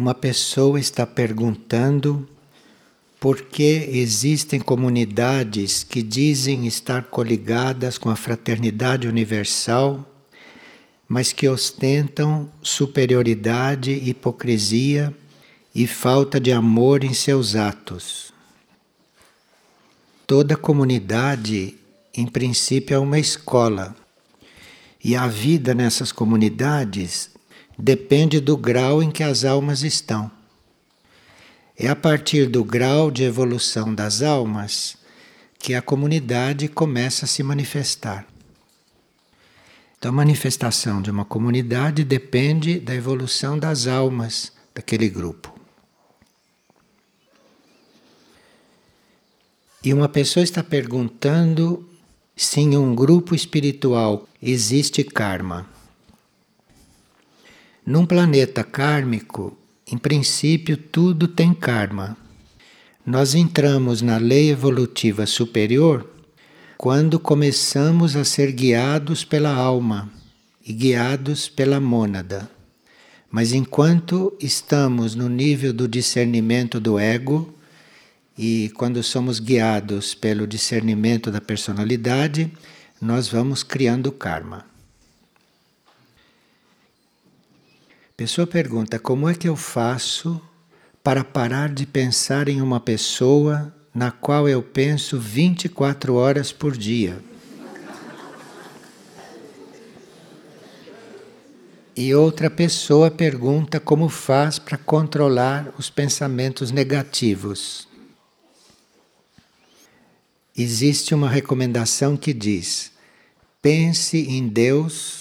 Uma pessoa está perguntando por que existem comunidades que dizem estar coligadas com a fraternidade universal, mas que ostentam superioridade, hipocrisia e falta de amor em seus atos. Toda comunidade, em princípio, é uma escola. E a vida nessas comunidades depende do grau em que as almas estão. É a partir do grau de evolução das almas que a comunidade começa a se manifestar. Então, a manifestação de uma comunidade depende da evolução das almas daquele grupo. E uma pessoa está perguntando se em um grupo espiritual existe karma. Num planeta kármico, em princípio, tudo tem karma. Nós entramos na lei evolutiva superior quando começamos a ser guiados pela alma e guiados pela mônada. Mas enquanto estamos no nível do discernimento do ego, e quando somos guiados pelo discernimento da personalidade, nós vamos criando karma. Pessoa pergunta: como é que eu faço para parar de pensar em uma pessoa na qual eu penso 24 horas por dia? E outra pessoa pergunta como faz para controlar os pensamentos negativos existe uma recomendação que diz: pense em Deus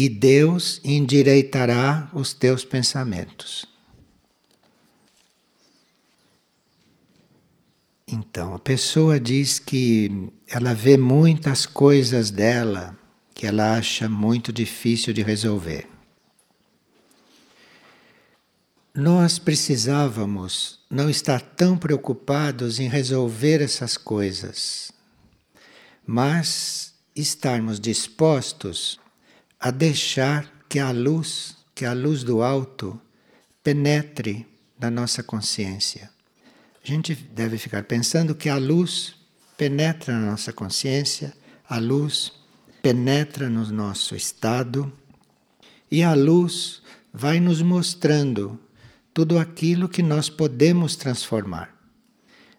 e Deus endireitará os teus pensamentos. Então, a pessoa diz que ela vê muitas coisas dela que ela acha muito difícil de resolver. Nós precisávamos não estar tão preocupados em resolver essas coisas, mas estarmos dispostos a deixar que a luz, que a luz do alto, penetre na nossa consciência. A gente deve ficar pensando que a luz penetra na nossa consciência, a luz penetra no nosso estado e a luz vai nos mostrando tudo aquilo que nós podemos transformar.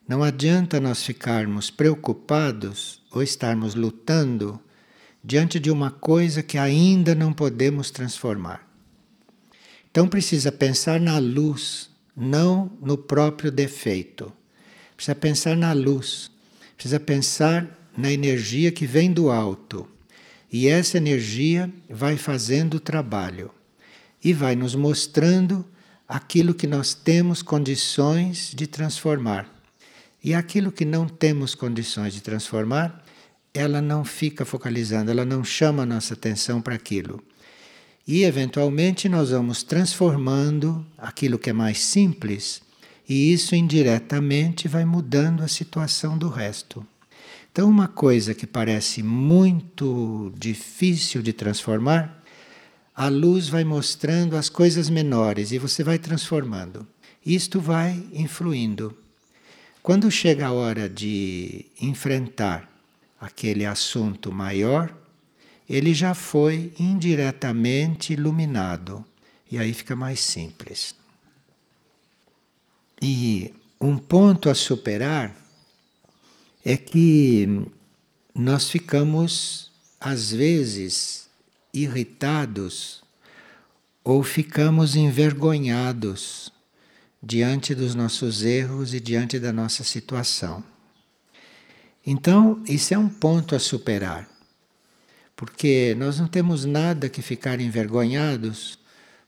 Não adianta nós ficarmos preocupados ou estarmos lutando diante de uma coisa que ainda não podemos transformar. Então precisa pensar na luz, não no próprio defeito. Precisa pensar na luz, precisa pensar na energia que vem do alto. E essa energia vai fazendo o trabalho e vai nos mostrando aquilo que nós temos condições de transformar. E aquilo que não temos condições de transformar, ela não fica focalizando, ela não chama a nossa atenção para aquilo. E eventualmente nós vamos transformando aquilo que é mais simples, e isso indiretamente vai mudando a situação do resto. Então, uma coisa que parece muito difícil de transformar, a luz vai mostrando as coisas menores e você vai transformando. Isto vai influindo. Quando chega a hora de enfrentar aquele assunto maior, ele já foi indiretamente iluminado e aí fica mais simples. E um ponto a superar é que nós ficamos, às vezes, irritados ou ficamos envergonhados diante dos nossos erros e diante da nossa situação. Então, isso é um ponto a superar, porque nós não temos nada que ficar envergonhados,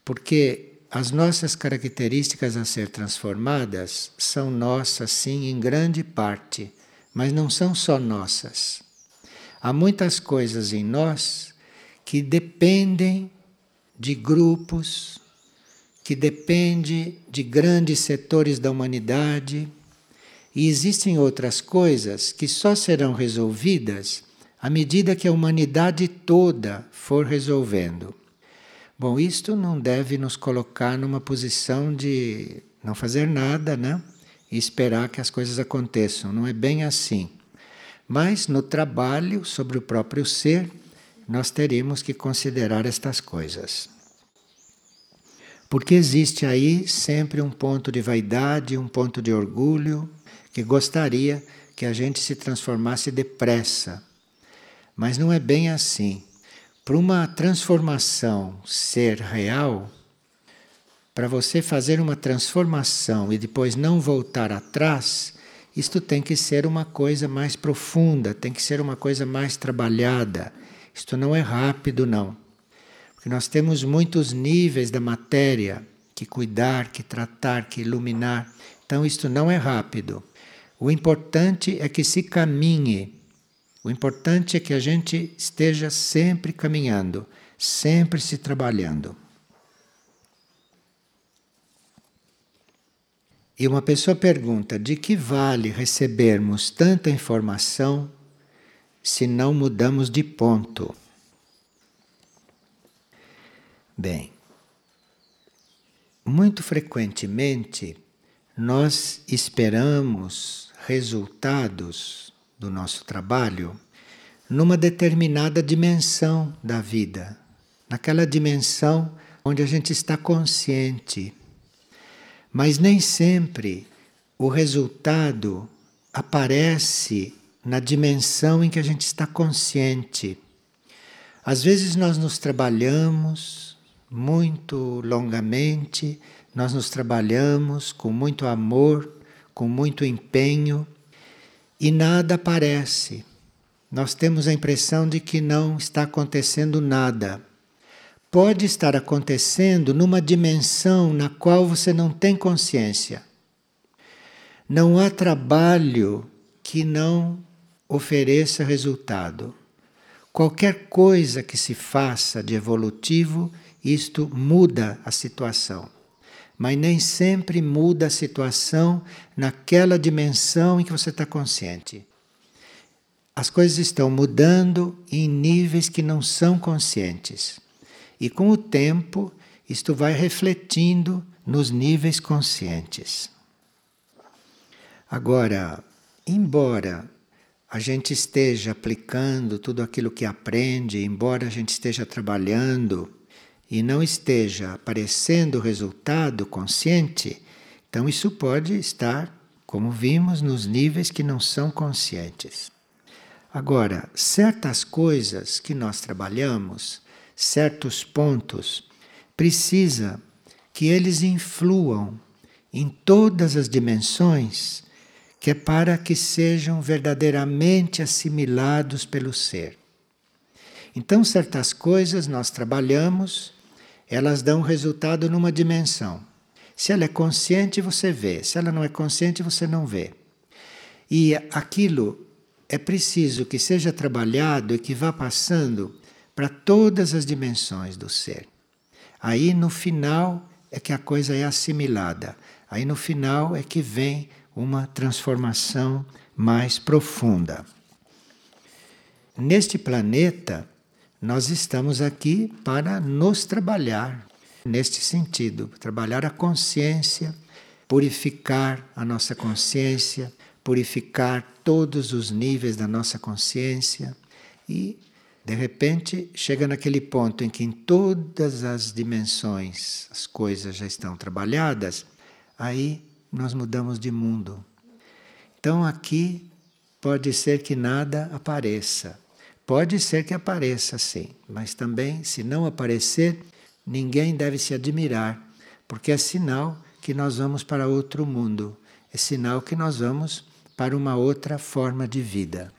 porque as nossas características a ser transformadas são nossas, sim, em grande parte, mas não são só nossas. Há muitas coisas em nós que dependem de grupos, que dependem de grandes setores da humanidade. E existem outras coisas que só serão resolvidas à medida que a humanidade toda for resolvendo. Bom, isto não deve nos colocar numa posição de não fazer nada, né? E esperar que as coisas aconteçam. Não é bem assim. Mas no trabalho sobre o próprio ser, nós teríamos que considerar estas coisas. Porque existe aí sempre um ponto de vaidade, um ponto de orgulho, que gostaria que a gente se transformasse depressa. Mas não é bem assim. Para uma transformação ser real, para você fazer uma transformação e depois não voltar atrás, isto tem que ser uma coisa mais profunda, tem que ser uma coisa mais trabalhada. Isto não é rápido, não. Porque nós temos muitos níveis da matéria que cuidar, que tratar, que iluminar. Então, isto não é rápido. O importante é que se caminhe o importante é que a gente esteja sempre caminhando, sempre se trabalhando. E uma pessoa pergunta: de que vale recebermos tanta informação se não mudamos de ponto? Bem, muito frequentemente nós esperamos resultados do nosso trabalho numa determinada dimensão da vida, naquela dimensão onde a gente está consciente. Mas nem sempre o resultado aparece na dimensão em que a gente está consciente. Às vezes nós nos trabalhamos muito longamente, nós nos trabalhamos com muito amor, com muito empenho e nada aparece. Nós temos a impressão de que não está acontecendo nada. Pode estar acontecendo numa dimensão na qual você não tem consciência. Não há trabalho que não ofereça resultado. Qualquer coisa que se faça de evolutivo, isto muda a situação mas nem sempre muda a situação naquela dimensão em que você está consciente. As coisas estão mudando em níveis que não são conscientes. E com o tempo, isto vai refletindo nos níveis conscientes. Agora, embora a gente esteja aplicando tudo aquilo que aprende, embora a gente esteja trabalhando, e não esteja aparecendo o resultado consciente, então isso pode estar, como vimos, nos níveis que não são conscientes. Agora, certas coisas que nós trabalhamos, certos pontos, precisa que eles influam em todas as dimensões, que é para que sejam verdadeiramente assimilados pelo ser. Então, certas coisas nós trabalhamos elas dão resultado numa dimensão. Se ela é consciente, você vê. Se ela não é consciente, você não vê. E aquilo é preciso que seja trabalhado e que vá passando para todas as dimensões do ser. Aí no final é que a coisa é assimilada. Aí no final é que vem uma transformação mais profunda. Neste planeta, nós estamos aqui para nos trabalhar neste sentido, trabalhar a consciência, purificar a nossa consciência, purificar todos os níveis da nossa consciência e de repente chega naquele ponto em que em todas as dimensões as coisas já estão trabalhadas, aí nós mudamos de mundo. Então aqui pode ser que nada apareça, Pode ser que apareça, sim, mas também, se não aparecer, ninguém deve se admirar, porque é sinal que nós vamos para outro mundo, é sinal que nós vamos para uma outra forma de vida.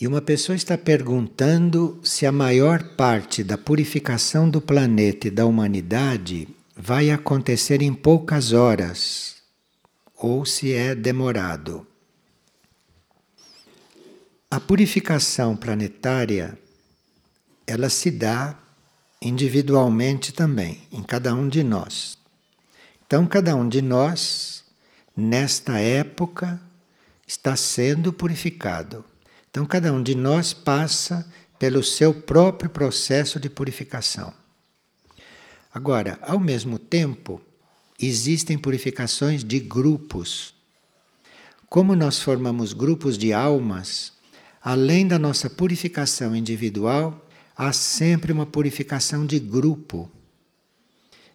E uma pessoa está perguntando se a maior parte da purificação do planeta e da humanidade vai acontecer em poucas horas ou se é demorado. A purificação planetária ela se dá individualmente também, em cada um de nós. Então, cada um de nós, nesta época, está sendo purificado. Então, cada um de nós passa pelo seu próprio processo de purificação. Agora, ao mesmo tempo, existem purificações de grupos. Como nós formamos grupos de almas, além da nossa purificação individual, há sempre uma purificação de grupo.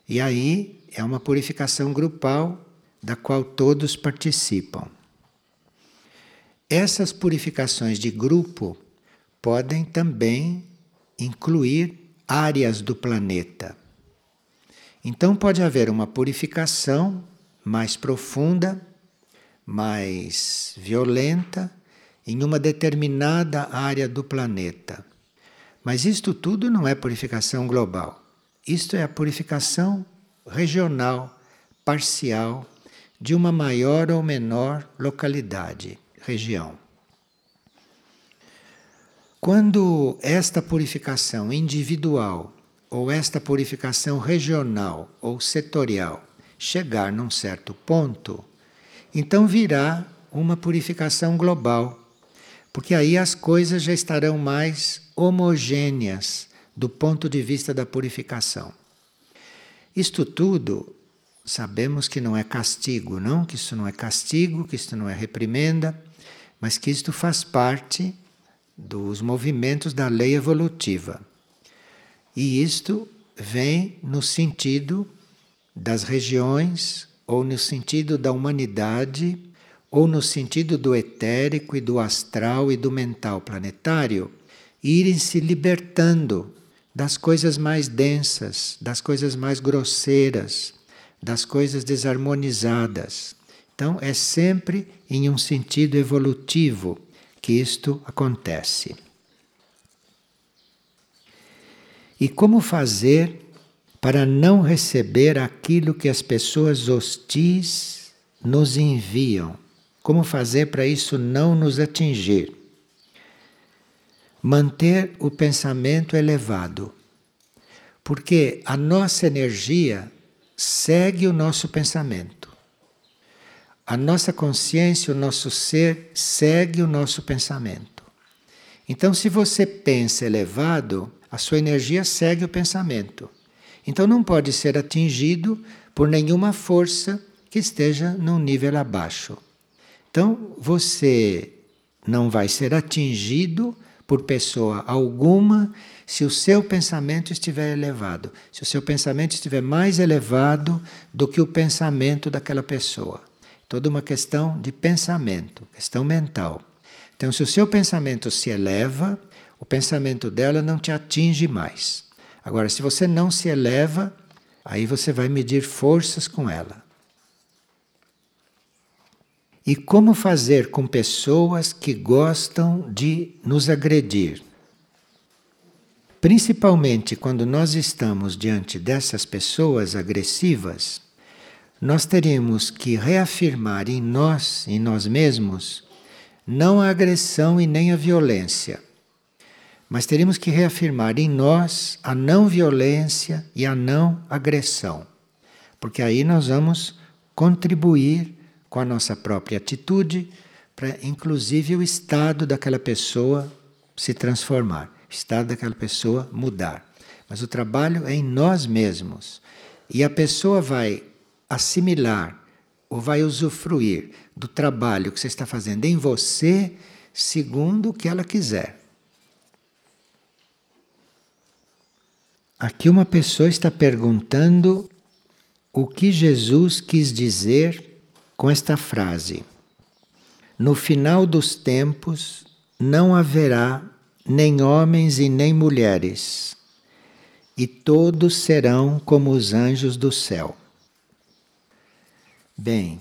E aí é uma purificação grupal da qual todos participam. Essas purificações de grupo podem também incluir áreas do planeta. Então pode haver uma purificação mais profunda, mais violenta em uma determinada área do planeta. Mas isto tudo não é purificação global. Isto é a purificação regional, parcial, de uma maior ou menor localidade, região. Quando esta purificação individual ou esta purificação regional ou setorial chegar num certo ponto, então virá uma purificação global, porque aí as coisas já estarão mais homogêneas do ponto de vista da purificação. Isto tudo sabemos que não é castigo, não, que isso não é castigo, que isto não é reprimenda, mas que isto faz parte dos movimentos da lei evolutiva. E isto vem no sentido das regiões, ou no sentido da humanidade, ou no sentido do etérico e do astral e do mental planetário, irem se libertando das coisas mais densas, das coisas mais grosseiras, das coisas desarmonizadas. Então, é sempre em um sentido evolutivo que isto acontece. E como fazer para não receber aquilo que as pessoas hostis nos enviam? Como fazer para isso não nos atingir? Manter o pensamento elevado. Porque a nossa energia segue o nosso pensamento. A nossa consciência, o nosso ser, segue o nosso pensamento. Então, se você pensa elevado, a sua energia segue o pensamento. Então não pode ser atingido por nenhuma força que esteja num nível abaixo. Então você não vai ser atingido por pessoa alguma se o seu pensamento estiver elevado, se o seu pensamento estiver mais elevado do que o pensamento daquela pessoa. Toda uma questão de pensamento, questão mental. Então, se o seu pensamento se eleva, o pensamento dela não te atinge mais. Agora, se você não se eleva, aí você vai medir forças com ela. E como fazer com pessoas que gostam de nos agredir? Principalmente quando nós estamos diante dessas pessoas agressivas, nós teríamos que reafirmar em nós, em nós mesmos, não a agressão e nem a violência mas teríamos que reafirmar em nós a não violência e a não agressão, porque aí nós vamos contribuir com a nossa própria atitude para, inclusive, o estado daquela pessoa se transformar, o estado daquela pessoa mudar. Mas o trabalho é em nós mesmos e a pessoa vai assimilar ou vai usufruir do trabalho que você está fazendo em você segundo o que ela quiser. Aqui uma pessoa está perguntando o que Jesus quis dizer com esta frase. No final dos tempos não haverá nem homens e nem mulheres, e todos serão como os anjos do céu. Bem,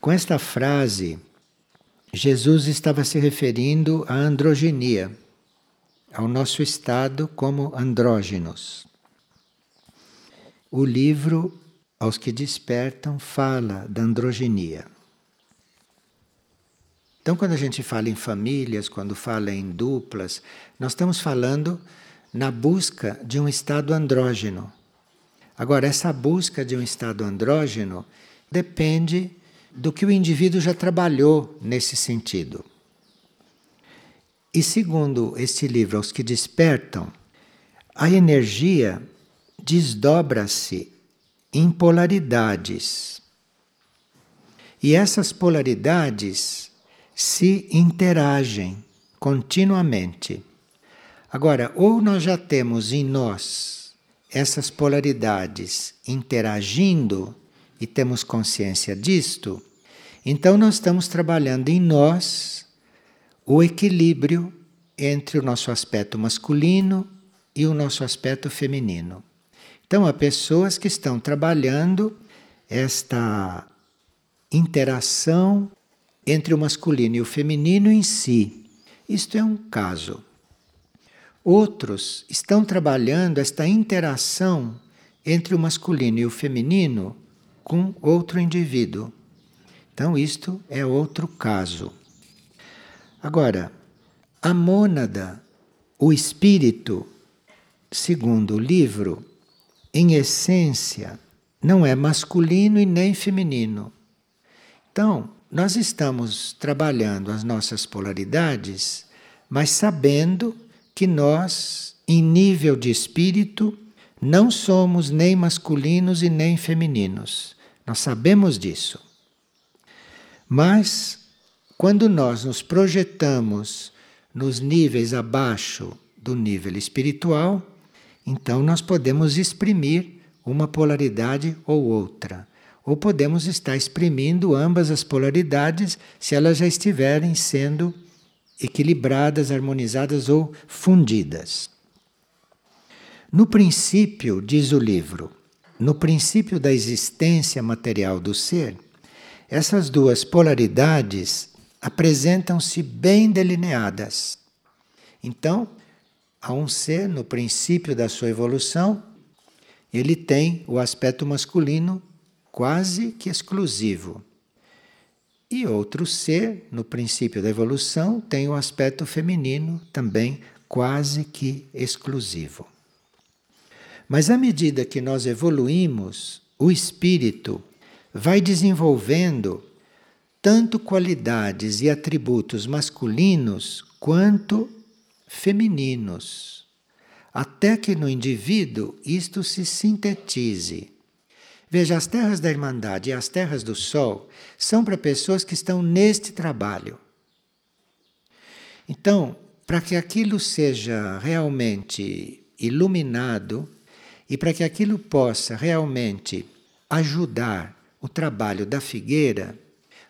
com esta frase, Jesus estava se referindo à androgenia ao nosso estado como andrógenos. O livro Aos que Despertam fala da androgenia. Então, quando a gente fala em famílias, quando fala em duplas, nós estamos falando na busca de um estado andrógeno. Agora, essa busca de um estado andrógeno depende do que o indivíduo já trabalhou nesse sentido. E segundo este livro, Os que Despertam, a energia desdobra-se em polaridades. E essas polaridades se interagem continuamente. Agora, ou nós já temos em nós essas polaridades interagindo e temos consciência disto, então nós estamos trabalhando em nós o equilíbrio entre o nosso aspecto masculino e o nosso aspecto feminino. Então, há pessoas que estão trabalhando esta interação entre o masculino e o feminino em si. Isto é um caso. Outros estão trabalhando esta interação entre o masculino e o feminino com outro indivíduo. Então, isto é outro caso. Agora, a mônada, o espírito, segundo o livro, em essência, não é masculino e nem feminino. Então, nós estamos trabalhando as nossas polaridades, mas sabendo que nós, em nível de espírito, não somos nem masculinos e nem femininos. Nós sabemos disso. Mas, quando nós nos projetamos nos níveis abaixo do nível espiritual, então nós podemos exprimir uma polaridade ou outra. Ou podemos estar exprimindo ambas as polaridades se elas já estiverem sendo equilibradas, harmonizadas ou fundidas. No princípio, diz o livro, no princípio da existência material do ser, essas duas polaridades apresentam-se bem delineadas. Então, a um ser, no princípio da sua evolução, ele tem o aspecto masculino quase que exclusivo. E outro ser, no princípio da evolução, tem o aspecto feminino também quase que exclusivo. Mas à medida que nós evoluímos, o espírito vai desenvolvendo tanto qualidades e atributos masculinos quanto femininos, até que no indivíduo isto se sintetize Veja, as terras da Irmandade e as terras do Sol são para pessoas que estão neste trabalho. Então, para que aquilo seja realmente iluminado e para que aquilo possa realmente ajudar o trabalho da figueira,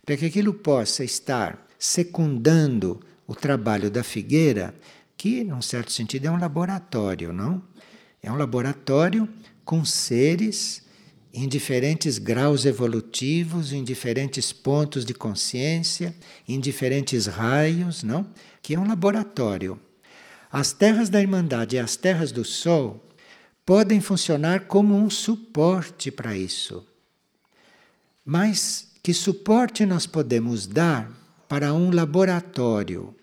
para que aquilo possa estar secundando o trabalho da figueira, que, num certo sentido, é um laboratório, não? É um laboratório com seres em diferentes graus evolutivos, em diferentes pontos de consciência, em diferentes raios, não? Que é um laboratório. As terras da Irmandade e as terras do Sol podem funcionar como um suporte para isso. Mas que suporte nós podemos dar para um laboratório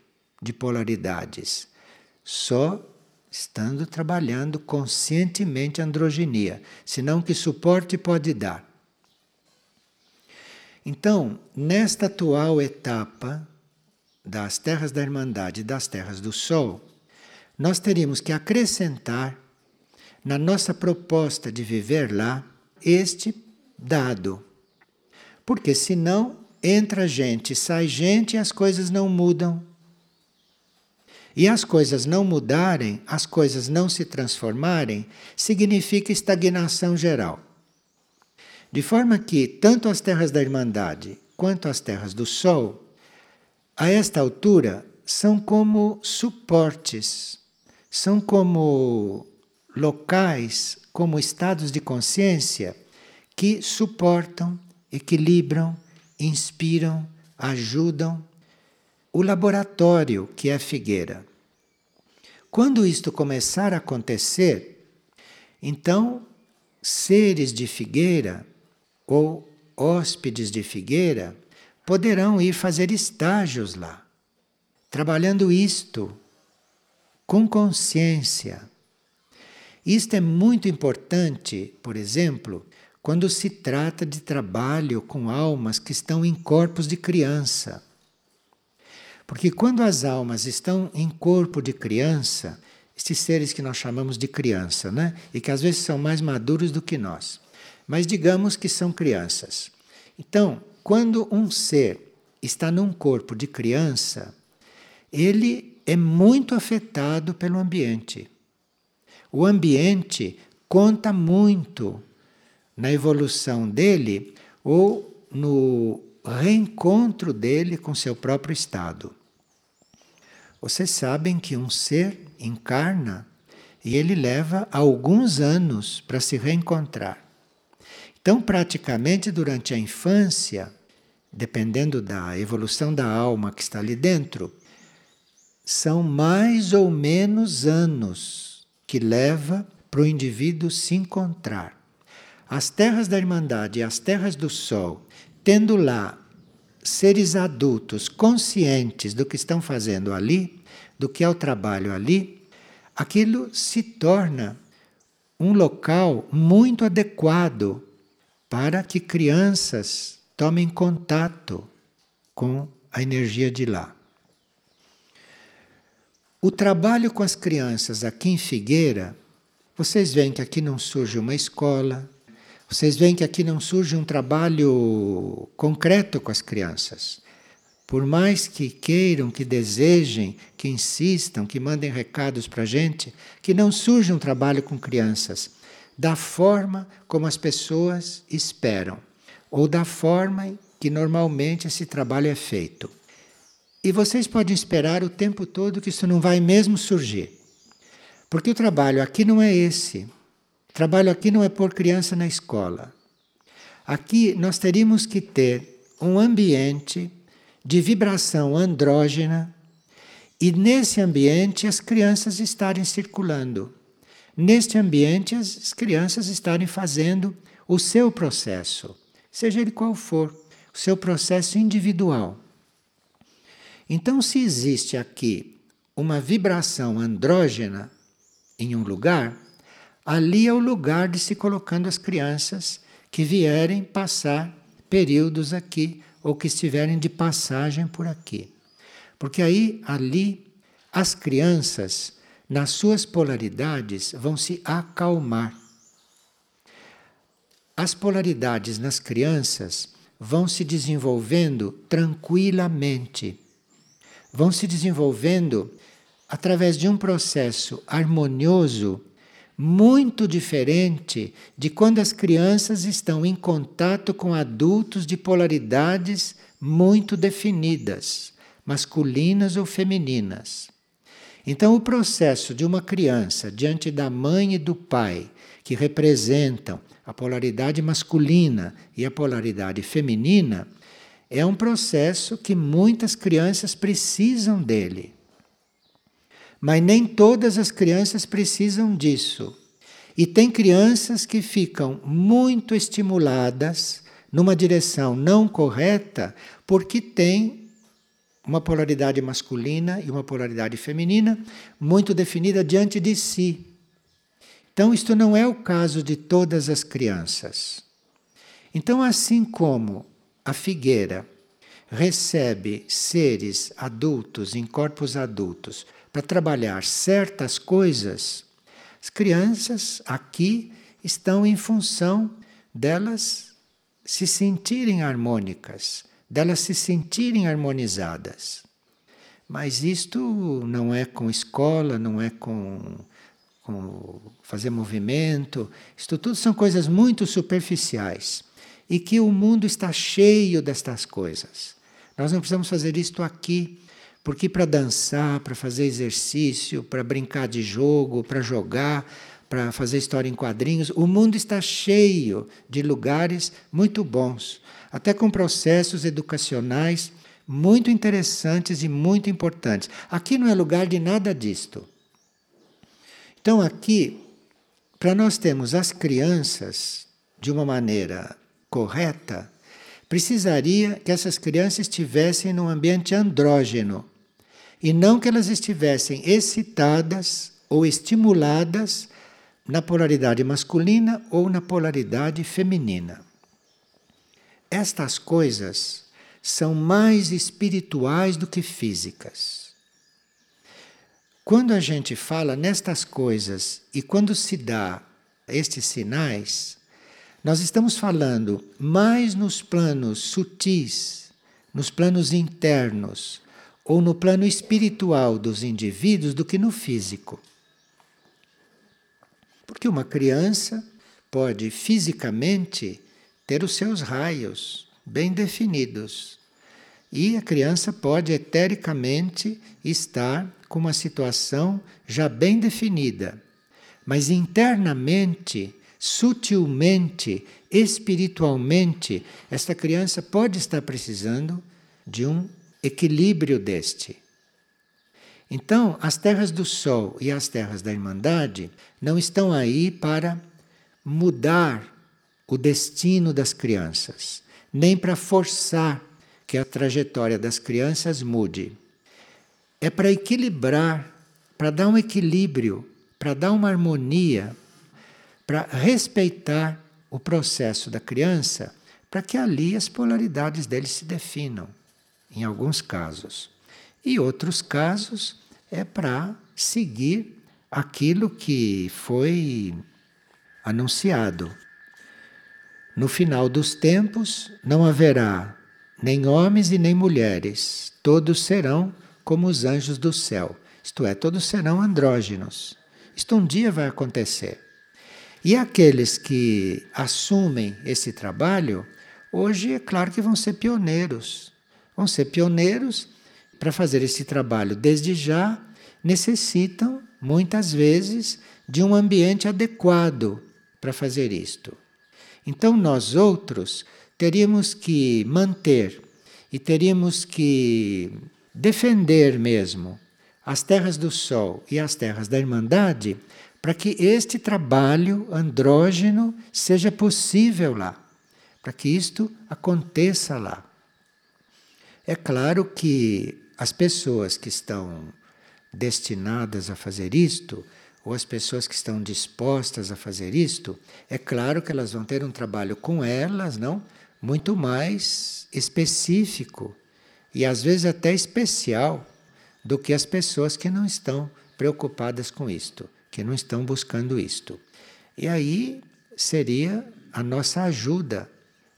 de polaridades? Só estando trabalhando conscientemente a androginia, senão que suporte pode dar. Então, nesta atual etapa das terras da Irmandade e das terras do Sol, nós teríamos que acrescentar na nossa proposta de viver lá este dado. Porque senão entra gente, sai gente e as coisas não mudam e as coisas não mudarem, as coisas não se transformarem, significa estagnação geral. De forma que tanto as terras da Irmandade quanto as terras do Sol, a esta altura, são como suportes, são como locais, como estados de consciência que suportam, equilibram, inspiram, ajudam o laboratório que é figueira. Quando isto começar a acontecer, então seres de figueira ou hóspedes de figueira poderão ir fazer estágios lá, trabalhando isto com consciência. Isto é muito importante, por exemplo, quando se trata de trabalho com almas que estão em corpos de criança. Porque quando as almas estão em corpo de criança, estes seres que nós chamamos de criança, né? E que às vezes são mais maduros do que nós, mas digamos que são crianças. Então, quando um ser está num corpo de criança, ele é muito afetado pelo ambiente. O ambiente conta muito na evolução dele ou no reencontro dele com seu próprio estado. Vocês sabem que um ser encarna e ele leva alguns anos para se reencontrar. Então, praticamente durante a infância, dependendo da evolução da alma que está ali dentro, são mais ou menos anos que leva para o indivíduo se encontrar. As terras da Irmandade e as terras do Sol, tendo lá seres adultos conscientes do que estão fazendo ali, do que é o trabalho ali, aquilo se torna um local muito adequado para que crianças tomem contato com a energia de lá. O trabalho com as crianças aqui em Figueira, vocês veem que aqui não surge uma escola, vocês veem que aqui não surge um trabalho concreto com as crianças. Por mais que queiram, que desejem, que insistam, que mandem recados para a gente, que não surge um trabalho com crianças da forma como as pessoas esperam, ou da forma que normalmente esse trabalho é feito. E vocês podem esperar o tempo todo que isso não vai mesmo surgir. Porque o trabalho aqui não é esse. Trabalho aqui não é pôr criança na escola. Aqui nós teríamos que ter um ambiente de vibração andrógena e nesse ambiente as crianças estarem circulando. Neste ambiente as crianças estarem fazendo o seu processo, seja ele qual for, o seu processo individual. Então, se existe aqui uma vibração andrógena em um lugar, ali é o lugar de se colocando as crianças que vierem passar períodos aqui ou que estiverem de passagem por aqui. Porque aí, ali, as crianças, nas suas polaridades, vão se acalmar. As polaridades nas crianças vão se desenvolvendo tranquilamente vão se desenvolvendo através de um processo harmonioso muito diferente de quando as crianças estão em contato com adultos de polaridades muito definidas, masculinas ou femininas. Então, o processo de uma criança diante da mãe e do pai, que representam a polaridade masculina e a polaridade feminina, é um processo que muitas crianças precisam dele. Mas nem todas as crianças precisam disso. E tem crianças que ficam muito estimuladas numa direção não correta porque tem uma polaridade masculina e uma polaridade feminina muito definida diante de si. Então, isto não é o caso de todas as crianças. Então, assim como a figueira recebe seres adultos em corpos adultos para trabalhar certas coisas, as crianças aqui estão em função delas se sentirem harmônicas, delas se sentirem harmonizadas. Mas isto não é com escola, não é com, com fazer movimento, isto tudo são coisas muito superficiais e que o mundo está cheio destas coisas. Nós não precisamos fazer isto aqui, porque para dançar, para fazer exercício, para brincar de jogo, para jogar, para fazer história em quadrinhos, o mundo está cheio de lugares muito bons, até com processos educacionais muito interessantes e muito importantes. Aqui não é lugar de nada disto. Então, aqui, para nós termos as crianças de uma maneira correta, precisaria que essas crianças estivessem num ambiente andrógeno e não que elas estivessem excitadas ou estimuladas na polaridade masculina ou na polaridade feminina. Estas coisas são mais espirituais do que físicas. Quando a gente fala nestas coisas e quando se dá estes sinais, nós estamos falando mais nos planos sutis, nos planos internos ou no plano espiritual dos indivíduos do que no físico. Porque uma criança pode fisicamente ter os seus raios bem definidos. E a criança pode etericamente estar com uma situação já bem definida. Mas internamente, sutilmente, espiritualmente, esta criança pode estar precisando de um equilíbrio deste. Então, as terras do Sol e as terras da Irmandade não estão aí para mudar o destino das crianças, nem para forçar que a trajetória das crianças mude. É para equilibrar, para dar um equilíbrio, para dar uma harmonia, para respeitar o processo da criança, para que ali as polaridades dele se definam, em alguns casos. E outros casos é para seguir aquilo que foi anunciado. No final dos tempos não haverá nem homens e nem mulheres, todos serão como os anjos do céu, isto é, todos serão andrógenos. Isto um dia vai acontecer. E aqueles que assumem esse trabalho, hoje é claro que vão ser pioneiros. Vão ser pioneiros para fazer esse trabalho desde já, necessitam muitas vezes de um ambiente adequado para fazer isto. Então nós outros teríamos que manter e teríamos que defender mesmo as terras do Sol e as terras da Irmandade para que este trabalho andrógeno seja possível lá, para que isto aconteça lá. É claro que as pessoas que estão destinadas a fazer isto, ou as pessoas que estão dispostas a fazer isto, é claro que elas vão ter um trabalho com elas, não? Muito mais específico e às vezes até especial do que as pessoas que não estão preocupadas com isto, que não estão buscando isto. E aí seria a nossa ajuda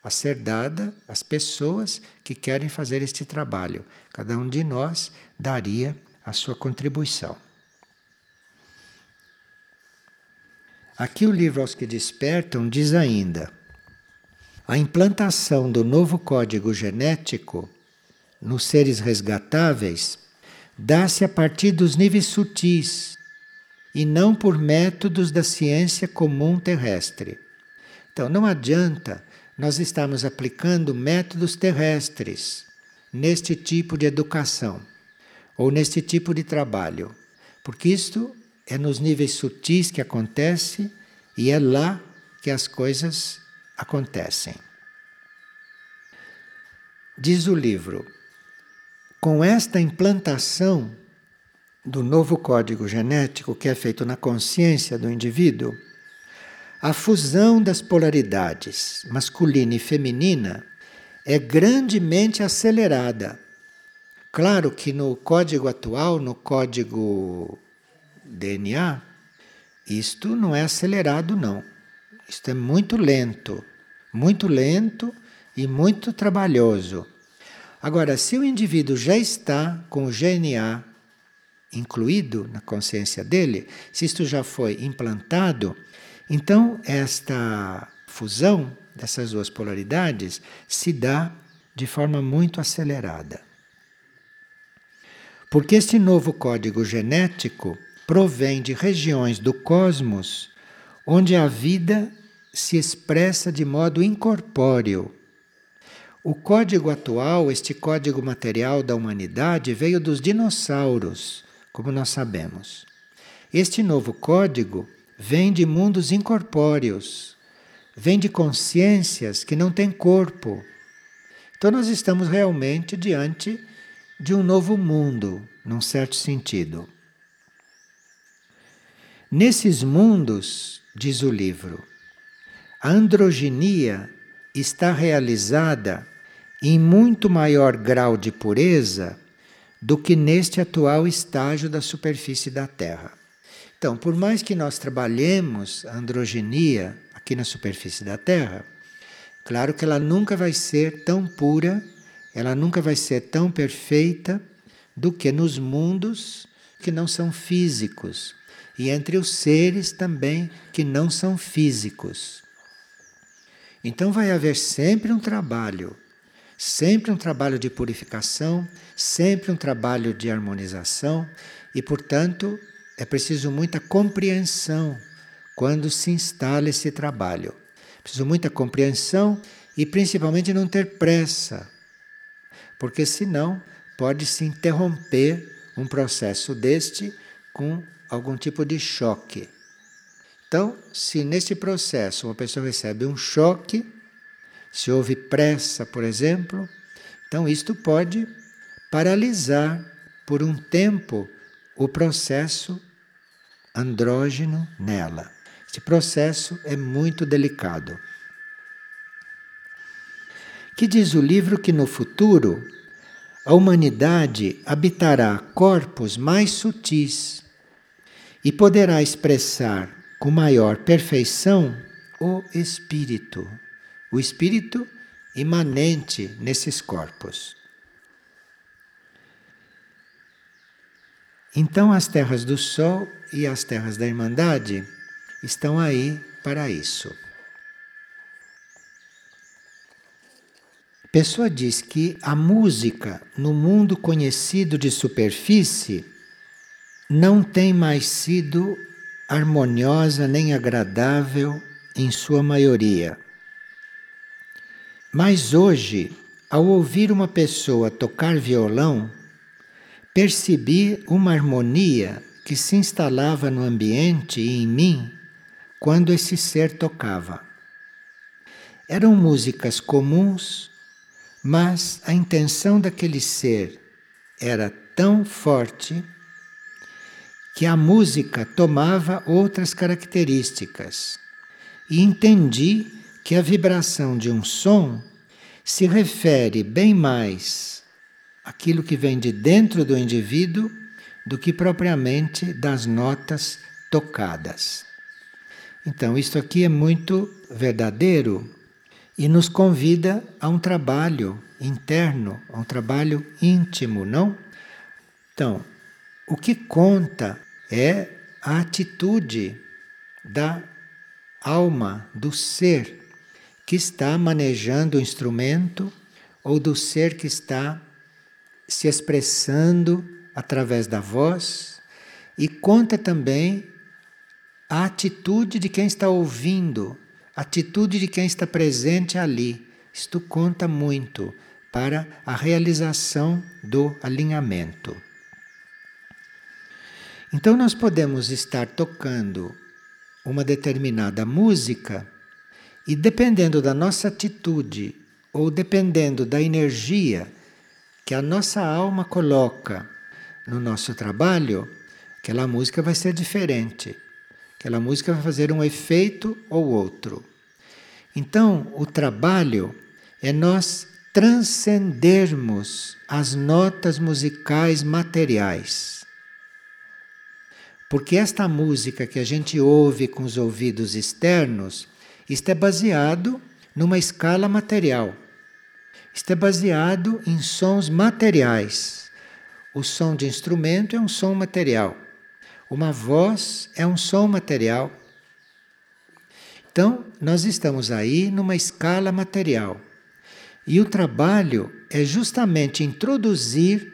a ser dada às pessoas que querem fazer este trabalho. Cada um de nós daria a sua contribuição. Aqui o livro Aos que Despertam diz ainda: a implantação do novo código genético nos seres resgatáveis dá-se a partir dos níveis sutis e não por métodos da ciência comum terrestre. Então não adianta nós estarmos aplicando métodos terrestres neste tipo de educação ou neste tipo de trabalho, porque isto é nos níveis sutis que acontece e é lá que as coisas acontecem. Diz o livro: com esta implantação do novo código genético que é feito na consciência do indivíduo, a fusão das polaridades masculina e feminina é grandemente acelerada. Claro que no código atual, no código DNA, isto não é acelerado, não. Isto é muito lento, muito lento e muito trabalhoso. Agora, se o indivíduo já está com o GNA incluído na consciência dele, se isto já foi implantado, então esta fusão dessas duas polaridades se dá de forma muito acelerada. Porque este novo código genético provém de regiões do cosmos onde a vida se expressa de modo incorpóreo. O código atual, este código material da humanidade, veio dos dinossauros, como nós sabemos. Este novo código vem de mundos incorpóreos, vem de consciências que não têm corpo. Então, nós estamos realmente diante de um novo mundo, num certo sentido. Nesses mundos, diz o livro, a androginia está realizada em muito maior grau de pureza do que neste atual estágio da superfície da Terra. Então, por mais que nós trabalhemos a androgenia aqui na superfície da Terra, claro que ela nunca vai ser tão pura, ela nunca vai ser tão perfeita do que nos mundos que não são físicos e entre os seres também que não são físicos. Então vai haver sempre um trabalho, sempre um trabalho de purificação, sempre um trabalho de harmonização e, portanto, é preciso muita compreensão quando se instala esse trabalho. Preciso muita compreensão e principalmente não ter pressa, porque senão pode se interromper um processo deste com algum tipo de choque. Então, se nesse processo uma pessoa recebe um choque, se houve pressa, por exemplo, então isto pode paralisar por um tempo o processo andrógeno nela. Este processo é muito delicado. Que diz o livro que no futuro a humanidade habitará corpos mais sutis e poderá expressar com maior perfeição o espírito, o espírito imanente nesses corpos. Então, as terras do Sol e as terras da Irmandade estão aí para isso. Pessoa diz que a música no mundo conhecido de superfície não tem mais sido harmoniosa nem agradável em sua maioria. Mas hoje, ao ouvir uma pessoa tocar violão, percebi uma harmonia que se instalava no ambiente e em mim quando esse ser tocava. Eram músicas comuns, mas a intenção daquele ser era tão forte que a música tomava outras características. E entendi que a vibração de um som se refere bem mais aquilo que vem de dentro do indivíduo do que propriamente das notas tocadas. Então, isto aqui é muito verdadeiro e nos convida a um trabalho interno, a um trabalho íntimo, não? Então, o que conta é a atitude da alma, do ser que está manejando o instrumento ou do ser que está se expressando através da voz e conta também a atitude de quem está ouvindo, a atitude de quem está presente ali. Isto conta muito para a realização do alinhamento. Então, nós podemos estar tocando uma determinada música e, dependendo da nossa atitude ou dependendo da energia que a nossa alma coloca no nosso trabalho, aquela música vai ser diferente. Aquela música vai fazer um efeito ou outro. Então, o trabalho é nós transcendermos as notas musicais materiais. Porque esta música que a gente ouve com os ouvidos externos, isto é baseado numa escala material. Isto é baseado em sons materiais. O som de instrumento é um som material. Uma voz é um som material. Então, nós estamos aí numa escala material. E o trabalho é justamente introduzir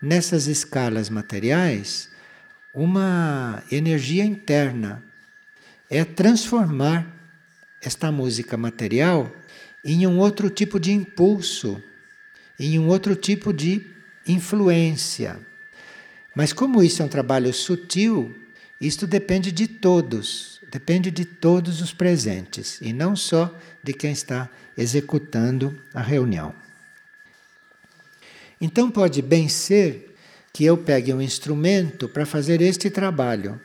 nessas escalas materiais uma energia interna. É transformar esta música material em um outro tipo de impulso, em um outro tipo de influência. Mas como isso é um trabalho sutil, isto depende de todos, depende de todos os presentes e não só de quem está executando a reunião. Então pode bem ser que eu pegue um instrumento para fazer este trabalho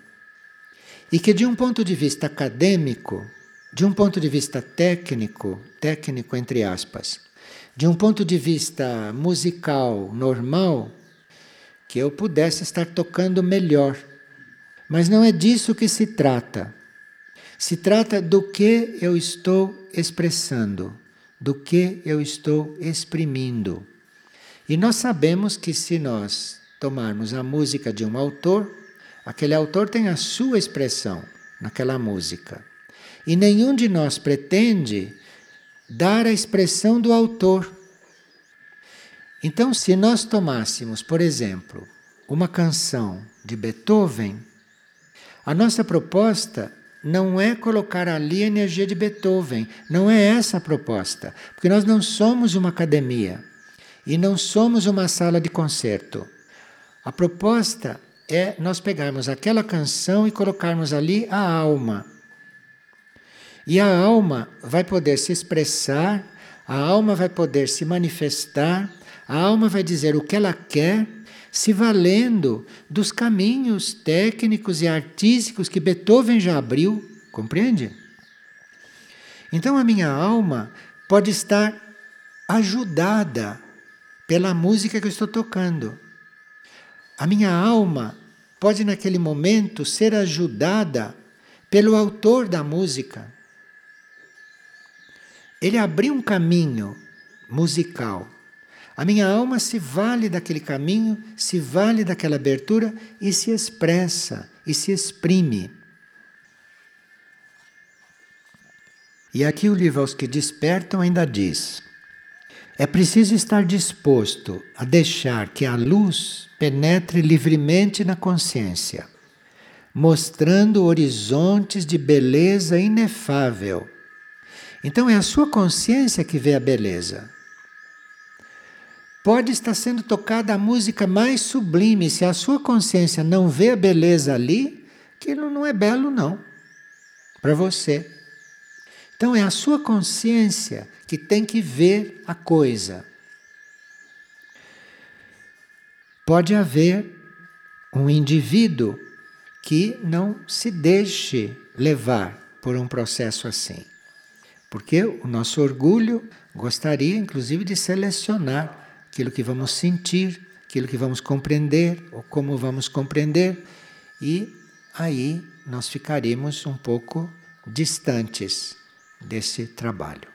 e que de um ponto de vista acadêmico de um ponto de vista técnico, técnico entre aspas, de um ponto de vista musical normal, que eu pudesse estar tocando melhor. Mas não é disso que se trata. Se trata do que eu estou expressando, do que eu estou exprimindo. E nós sabemos que se nós tomarmos a música de um autor, aquele autor tem a sua expressão naquela música. E nenhum de nós pretende dar a expressão do autor. Então, se nós tomássemos, por exemplo, uma canção de Beethoven, a nossa proposta não é colocar ali a energia de Beethoven, não é essa a proposta, porque nós não somos uma academia e não somos uma sala de concerto. A proposta é nós pegarmos aquela canção e colocarmos ali a alma. E a alma vai poder se expressar, a alma vai poder se manifestar, a alma vai dizer o que ela quer, se valendo dos caminhos técnicos e artísticos que Beethoven já abriu, compreende? Então a minha alma pode estar ajudada pela música que eu estou tocando. A minha alma pode, naquele momento, ser ajudada pelo autor da música. Ele abriu um caminho musical. A minha alma se vale daquele caminho, se vale daquela abertura e se expressa e se exprime. E aqui o livro Aos que Despertam ainda diz: é preciso estar disposto a deixar que a luz penetre livremente na consciência, mostrando horizontes de beleza inefável. Então é a sua consciência que vê a beleza. Pode estar sendo tocada a música mais sublime, se a sua consciência não vê a beleza ali, aquilo não é belo, não, para você. Então é a sua consciência que tem que ver a coisa. Pode haver um indivíduo que não se deixe levar por um processo assim. Porque o nosso orgulho gostaria, inclusive, de selecionar aquilo que vamos sentir, aquilo que vamos compreender ou como vamos compreender, e aí nós ficaríamos um pouco distantes desse trabalho.